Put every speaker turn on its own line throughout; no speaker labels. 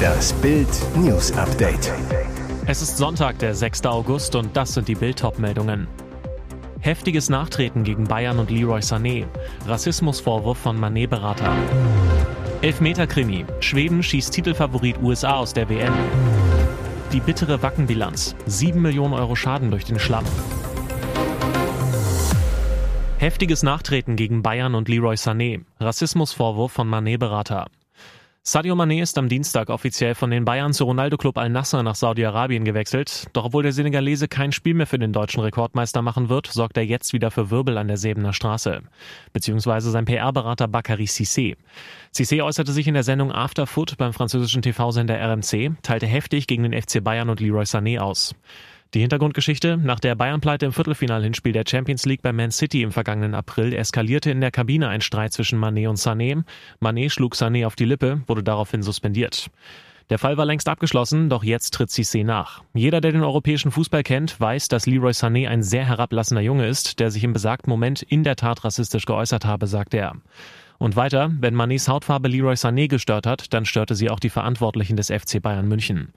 Das Bild News Update.
Es ist Sonntag, der 6. August und das sind die Bild meldungen Heftiges Nachtreten gegen Bayern und Leroy Sané. Rassismusvorwurf von Manet-Berater. Elfmeter-Krimi. Schweden schießt Titelfavorit USA aus der WM. Die bittere Wackenbilanz. 7 Millionen Euro Schaden durch den Schlamm. Heftiges Nachtreten gegen Bayern und Leroy Sané. Rassismusvorwurf von Manet-Berater. Sadio Mané ist am Dienstag offiziell von den Bayern zu Ronaldo Club Al-Nassr nach Saudi-Arabien gewechselt. Doch obwohl der Senegalese kein Spiel mehr für den deutschen Rekordmeister machen wird, sorgt er jetzt wieder für Wirbel an der Sebener Straße. Beziehungsweise sein PR-Berater Bakary Cissé. Cissé äußerte sich in der Sendung After Foot beim französischen TV-Sender RMC, teilte heftig gegen den FC Bayern und Leroy Sané aus. Die Hintergrundgeschichte, nach der Bayern-Pleite im Viertelfinalhinspiel der Champions League bei Man City im vergangenen April eskalierte in der Kabine ein Streit zwischen Manet und Sané. Manet schlug Sané auf die Lippe, wurde daraufhin suspendiert. Der Fall war längst abgeschlossen, doch jetzt tritt Cissé nach. Jeder, der den europäischen Fußball kennt, weiß, dass Leroy Sané ein sehr herablassender Junge ist, der sich im besagten Moment in der Tat rassistisch geäußert habe, sagt er. Und weiter, wenn Manets Hautfarbe Leroy Sané gestört hat, dann störte sie auch die Verantwortlichen des FC Bayern München.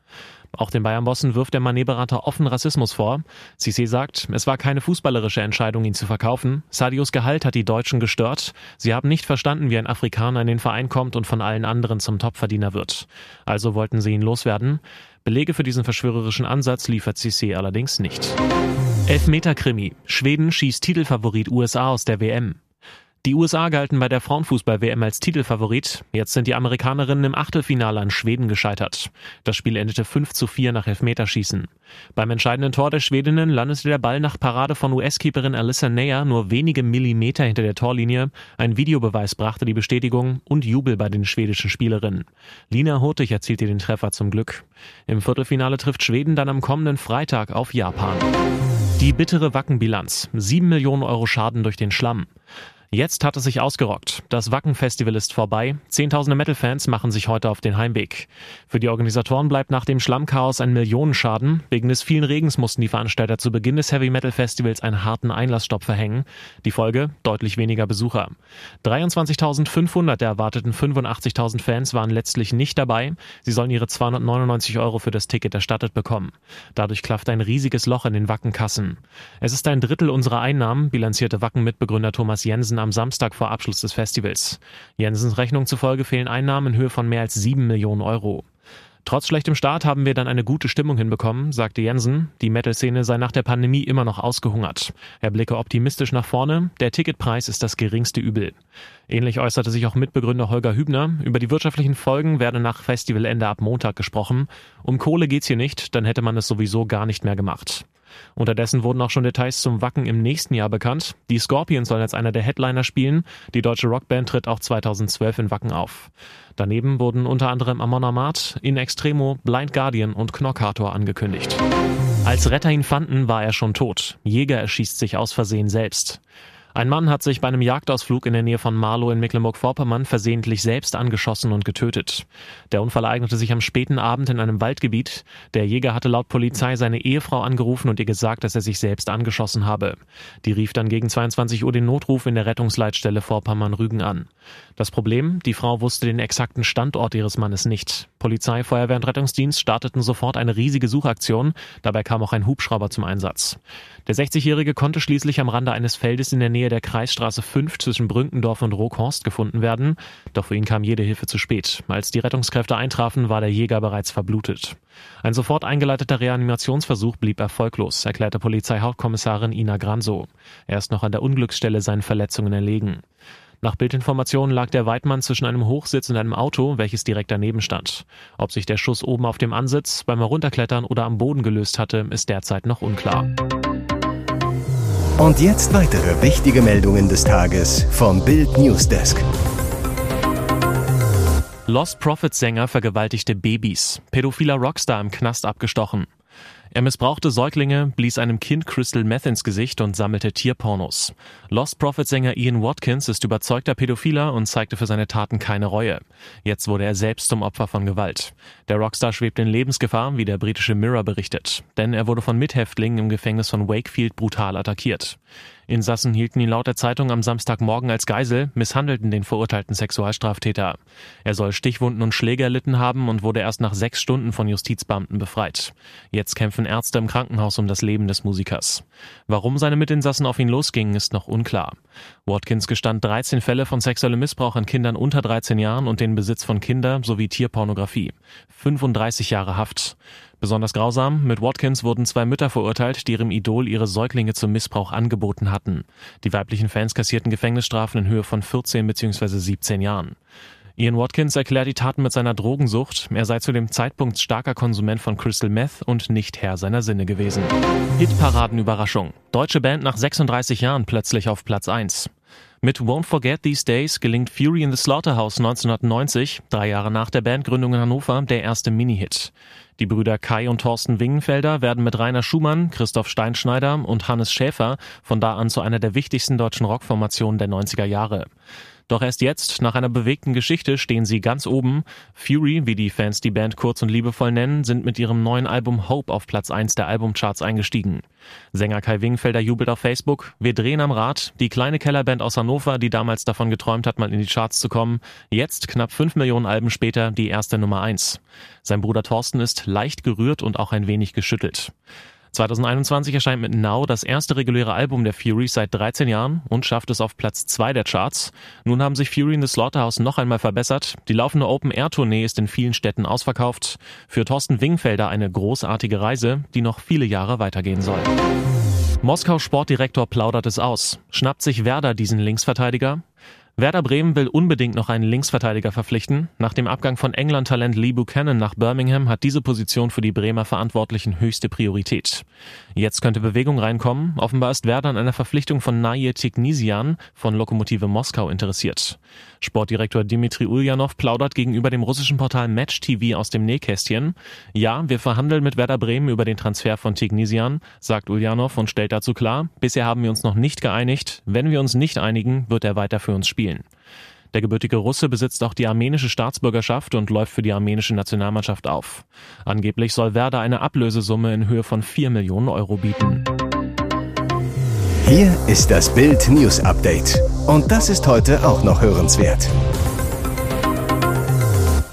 Auch den Bayern-Bossen wirft der Manet-Berater offen Rassismus vor. Cissé sagt, es war keine fußballerische Entscheidung, ihn zu verkaufen. Sadios Gehalt hat die Deutschen gestört. Sie haben nicht verstanden, wie ein Afrikaner in den Verein kommt und von allen anderen zum Topverdiener wird. Also wollten sie ihn loswerden. Belege für diesen verschwörerischen Ansatz liefert Cissé allerdings nicht. Elfmeter-Krimi. Schweden schießt Titelfavorit USA aus der WM. Die USA galten bei der Frauenfußball-WM als Titelfavorit. Jetzt sind die Amerikanerinnen im Achtelfinale an Schweden gescheitert. Das Spiel endete 5 zu 4 nach Elfmeterschießen. Beim entscheidenden Tor der Schwedinnen landete der Ball nach Parade von US-Keeperin Alyssa Neyer nur wenige Millimeter hinter der Torlinie. Ein Videobeweis brachte die Bestätigung und Jubel bei den schwedischen Spielerinnen. Lina Hurtig erzielte den Treffer zum Glück. Im Viertelfinale trifft Schweden dann am kommenden Freitag auf Japan. Die bittere Wackenbilanz. 7 Millionen Euro Schaden durch den Schlamm. Jetzt hat es sich ausgerockt. Das Wacken-Festival ist vorbei. Zehntausende Metal-Fans machen sich heute auf den Heimweg. Für die Organisatoren bleibt nach dem Schlammchaos ein Millionenschaden. Wegen des vielen Regens mussten die Veranstalter zu Beginn des Heavy-Metal-Festivals einen harten Einlassstopp verhängen. Die Folge? Deutlich weniger Besucher. 23.500 der erwarteten 85.000 Fans waren letztlich nicht dabei. Sie sollen ihre 299 Euro für das Ticket erstattet bekommen. Dadurch klafft ein riesiges Loch in den Wackenkassen. Es ist ein Drittel unserer Einnahmen, bilanzierte Wacken-Mitbegründer Thomas Jensen am Samstag vor Abschluss des Festivals. Jensens Rechnung zufolge fehlen Einnahmen in Höhe von mehr als sieben Millionen Euro. Trotz schlechtem Start haben wir dann eine gute Stimmung hinbekommen, sagte Jensen. Die Metal-Szene sei nach der Pandemie immer noch ausgehungert. Er blicke optimistisch nach vorne. Der Ticketpreis ist das geringste Übel. Ähnlich äußerte sich auch Mitbegründer Holger Hübner. Über die wirtschaftlichen Folgen werde nach Festivalende ab Montag gesprochen. Um Kohle geht's hier nicht, dann hätte man es sowieso gar nicht mehr gemacht. Unterdessen wurden auch schon Details zum Wacken im nächsten Jahr bekannt. Die Scorpions sollen als einer der Headliner spielen. Die deutsche Rockband tritt auch 2012 in Wacken auf. Daneben wurden unter anderem Amon Amarth, In Extremo, Blind Guardian und Knockator angekündigt. Als Retter ihn fanden, war er schon tot. Jäger erschießt sich aus Versehen selbst. Ein Mann hat sich bei einem Jagdausflug in der Nähe von Marlow in Mecklenburg-Vorpommern versehentlich selbst angeschossen und getötet. Der Unfall ereignete sich am späten Abend in einem Waldgebiet. Der Jäger hatte laut Polizei seine Ehefrau angerufen und ihr gesagt, dass er sich selbst angeschossen habe. Die rief dann gegen 22 Uhr den Notruf in der Rettungsleitstelle Vorpommern-Rügen an. Das Problem, die Frau wusste den exakten Standort ihres Mannes nicht. Polizei, Feuerwehr und Rettungsdienst starteten sofort eine riesige Suchaktion. Dabei kam auch ein Hubschrauber zum Einsatz. Der 60-Jährige konnte schließlich am Rande eines Feldes in der Nähe der Kreisstraße 5 zwischen Brünkendorf und Roghorst gefunden werden. Doch für ihn kam jede Hilfe zu spät. Als die Rettungskräfte eintrafen, war der Jäger bereits verblutet. Ein sofort eingeleiteter Reanimationsversuch blieb erfolglos, erklärte Polizeihauptkommissarin Ina Granso. Er ist noch an der Unglücksstelle seinen Verletzungen erlegen. Nach Bildinformationen lag der Weidmann zwischen einem Hochsitz und einem Auto, welches direkt daneben stand. Ob sich der Schuss oben auf dem Ansitz, beim Herunterklettern oder am Boden gelöst hatte, ist derzeit noch unklar.
Und jetzt weitere wichtige Meldungen des Tages vom Bild Newsdesk.
Lost Profit Sänger vergewaltigte Babys. Pädophiler Rockstar im Knast abgestochen. Er missbrauchte Säuglinge, blies einem Kind Crystal Meth ins Gesicht und sammelte Tierpornos. Lost Prophet-Sänger Ian Watkins ist überzeugter Pädophiler und zeigte für seine Taten keine Reue. Jetzt wurde er selbst zum Opfer von Gewalt. Der Rockstar schwebt in Lebensgefahr, wie der britische Mirror berichtet. Denn er wurde von Mithäftlingen im Gefängnis von Wakefield brutal attackiert. Insassen hielten ihn laut der Zeitung am Samstagmorgen als Geisel, misshandelten den verurteilten Sexualstraftäter. Er soll Stichwunden und Schläge erlitten haben und wurde erst nach sechs Stunden von Justizbeamten befreit. Jetzt kämpfen Ärzte im Krankenhaus um das Leben des Musikers. Warum seine Mitinsassen auf ihn losgingen, ist noch unklar. Watkins gestand 13 Fälle von sexuellem Missbrauch an Kindern unter 13 Jahren und den Besitz von Kinder sowie Tierpornografie. 35 Jahre Haft. Besonders grausam, mit Watkins wurden zwei Mütter verurteilt, die ihrem Idol ihre Säuglinge zum Missbrauch angeboten hatten. Die weiblichen Fans kassierten Gefängnisstrafen in Höhe von 14 bzw. 17 Jahren. Ian Watkins erklärt die Taten mit seiner Drogensucht. Er sei zu dem Zeitpunkt starker Konsument von Crystal Meth und nicht Herr seiner Sinne gewesen. Hitparadenüberraschung. Deutsche Band nach 36 Jahren plötzlich auf Platz 1. Mit Won't Forget These Days gelingt Fury in the Slaughterhouse 1990, drei Jahre nach der Bandgründung in Hannover, der erste Mini-Hit. Die Brüder Kai und Thorsten Wingenfelder werden mit Rainer Schumann, Christoph Steinschneider und Hannes Schäfer von da an zu einer der wichtigsten deutschen Rockformationen der 90er Jahre. Doch erst jetzt, nach einer bewegten Geschichte, stehen sie ganz oben. Fury, wie die Fans die Band kurz und liebevoll nennen, sind mit ihrem neuen Album Hope auf Platz 1 der Albumcharts eingestiegen. Sänger Kai Wingfelder jubelt auf Facebook. Wir drehen am Rad. Die kleine Kellerband aus Hannover, die damals davon geträumt hat, mal in die Charts zu kommen. Jetzt, knapp 5 Millionen Alben später, die erste Nummer 1. Sein Bruder Thorsten ist leicht gerührt und auch ein wenig geschüttelt. 2021 erscheint mit Now das erste reguläre Album der Furies seit 13 Jahren und schafft es auf Platz 2 der Charts. Nun haben sich Fury in the Slaughterhouse noch einmal verbessert. Die laufende Open-Air-Tournee ist in vielen Städten ausverkauft. Für Thorsten Wingfelder eine großartige Reise, die noch viele Jahre weitergehen soll. Moskau Sportdirektor plaudert es aus. Schnappt sich Werder diesen Linksverteidiger? Werder Bremen will unbedingt noch einen Linksverteidiger verpflichten. Nach dem Abgang von England-Talent Lee Buchanan nach Birmingham hat diese Position für die Bremer Verantwortlichen höchste Priorität. Jetzt könnte Bewegung reinkommen. Offenbar ist Werder an einer Verpflichtung von Naje Tignisian von Lokomotive Moskau interessiert. Sportdirektor Dimitri Ulyanov plaudert gegenüber dem russischen Portal Match TV aus dem Nähkästchen. Ja, wir verhandeln mit Werder Bremen über den Transfer von Tignisian, sagt Ulyanov und stellt dazu klar, bisher haben wir uns noch nicht geeinigt. Wenn wir uns nicht einigen, wird er weiter für uns spielen. Der gebürtige Russe besitzt auch die armenische Staatsbürgerschaft und läuft für die armenische Nationalmannschaft auf. Angeblich soll Werder eine Ablösesumme in Höhe von 4 Millionen Euro bieten.
Hier ist das Bild News Update. Und das ist heute auch noch hörenswert.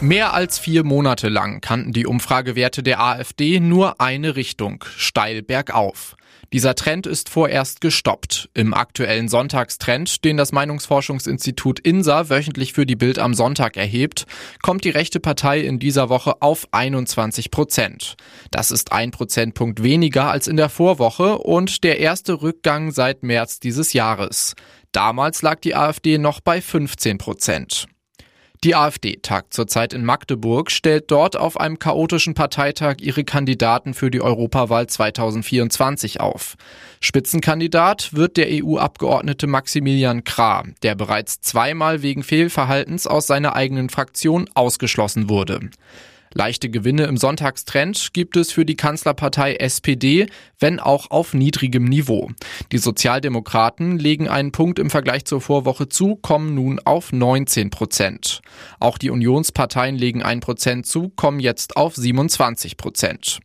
Mehr als vier Monate lang kannten die Umfragewerte der AfD nur eine Richtung, steil bergauf. Dieser Trend ist vorerst gestoppt. Im aktuellen Sonntagstrend, den das Meinungsforschungsinstitut INSA wöchentlich für die Bild am Sonntag erhebt, kommt die rechte Partei in dieser Woche auf 21 Prozent. Das ist ein Prozentpunkt weniger als in der Vorwoche und der erste Rückgang seit März dieses Jahres. Damals lag die AfD noch bei 15 Prozent. Die AfD tagt zurzeit in Magdeburg, stellt dort auf einem chaotischen Parteitag ihre Kandidaten für die Europawahl 2024 auf. Spitzenkandidat wird der EU-Abgeordnete Maximilian Krah, der bereits zweimal wegen Fehlverhaltens aus seiner eigenen Fraktion ausgeschlossen wurde. Leichte Gewinne im Sonntagstrend gibt es für die Kanzlerpartei SPD, wenn auch auf niedrigem Niveau. Die Sozialdemokraten legen einen Punkt im Vergleich zur Vorwoche zu, kommen nun auf 19 Prozent. Auch die Unionsparteien legen ein Prozent zu, kommen jetzt auf 27 Prozent.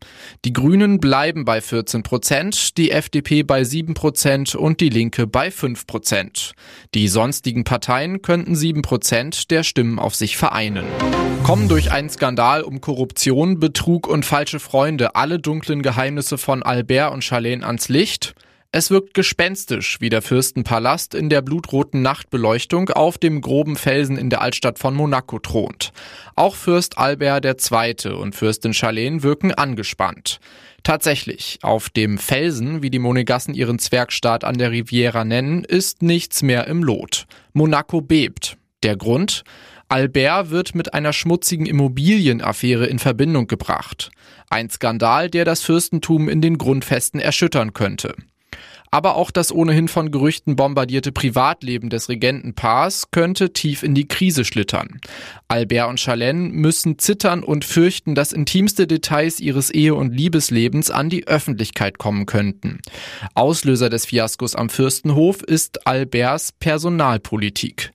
Die Grünen bleiben bei 14 Prozent, die FDP bei 7 Prozent und die Linke bei 5 Prozent. Die sonstigen Parteien könnten 7 Prozent der Stimmen auf sich vereinen. Kommen durch einen Skandal um Korruption, Betrug und falsche Freunde alle dunklen Geheimnisse von Albert und Charlene ans Licht? Es wirkt gespenstisch, wie der Fürstenpalast in der blutroten Nachtbeleuchtung auf dem groben Felsen in der Altstadt von Monaco thront. Auch Fürst Albert II. und Fürstin Charlene wirken angespannt. Tatsächlich, auf dem Felsen, wie die Monegassen ihren Zwergstaat an der Riviera nennen, ist nichts mehr im Lot. Monaco bebt. Der Grund? Albert wird mit einer schmutzigen Immobilienaffäre in Verbindung gebracht. Ein Skandal, der das Fürstentum in den Grundfesten erschüttern könnte. Aber auch das ohnehin von Gerüchten bombardierte Privatleben des Regentenpaars könnte tief in die Krise schlittern. Albert und Charlene müssen zittern und fürchten, dass intimste Details ihres Ehe- und Liebeslebens an die Öffentlichkeit kommen könnten. Auslöser des Fiaskos am Fürstenhof ist Alberts Personalpolitik.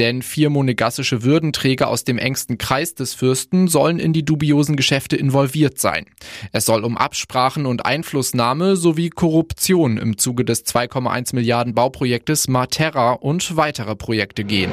Denn vier monegassische Würdenträger aus dem engsten Kreis des Fürsten sollen in die dubiosen Geschäfte involviert sein. Es soll um Absprachen und Einflussnahme sowie Korruption im Zuge des 2,1 Milliarden Bauprojektes Materra und weitere Projekte gehen.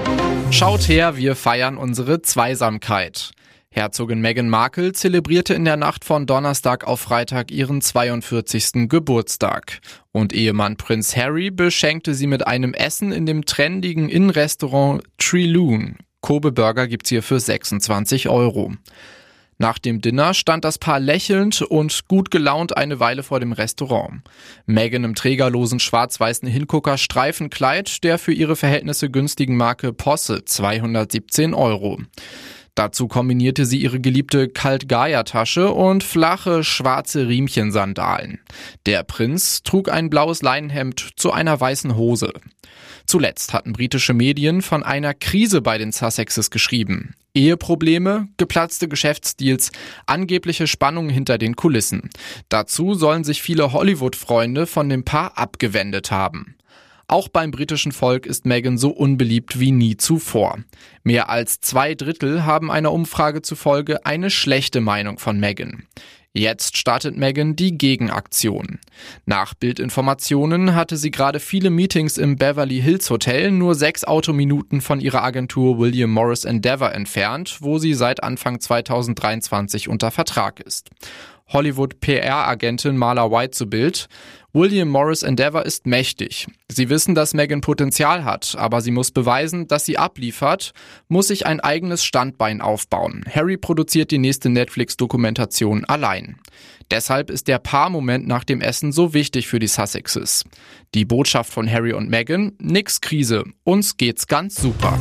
Schaut her, wir feiern unsere Zweisamkeit. Herzogin Meghan Markle zelebrierte in der Nacht von Donnerstag auf Freitag ihren 42. Geburtstag. Und Ehemann Prinz Harry beschenkte sie mit einem Essen in dem trendigen Innenrestaurant Treloon. Kobe Burger gibt's hier für 26 Euro. Nach dem Dinner stand das Paar lächelnd und gut gelaunt eine Weile vor dem Restaurant. Megan im trägerlosen schwarz-weißen Hingucker Streifenkleid der für ihre Verhältnisse günstigen Marke Posse 217 Euro. Dazu kombinierte sie ihre geliebte Kalt-Gaia-Tasche und flache schwarze Riemchensandalen. Der Prinz trug ein blaues Leinenhemd zu einer weißen Hose. Zuletzt hatten britische Medien von einer Krise bei den Sussexes geschrieben. Eheprobleme, geplatzte Geschäftsdeals, angebliche Spannungen hinter den Kulissen. Dazu sollen sich viele Hollywood-Freunde von dem Paar abgewendet haben. Auch beim britischen Volk ist Meghan so unbeliebt wie nie zuvor. Mehr als zwei Drittel haben einer Umfrage zufolge eine schlechte Meinung von Meghan. Jetzt startet Meghan die Gegenaktion. Nach Bildinformationen hatte sie gerade viele Meetings im Beverly Hills Hotel nur sechs Autominuten von ihrer Agentur William Morris Endeavour entfernt, wo sie seit Anfang 2023 unter Vertrag ist. Hollywood-PR-Agentin Marla White zu Bild. William Morris Endeavour ist mächtig. Sie wissen, dass Megan Potenzial hat, aber sie muss beweisen, dass sie abliefert, muss sich ein eigenes Standbein aufbauen. Harry produziert die nächste Netflix-Dokumentation allein. Deshalb ist der Paarmoment nach dem Essen so wichtig für die Sussexes. Die Botschaft von Harry und Meghan, nix Krise, uns geht's ganz super.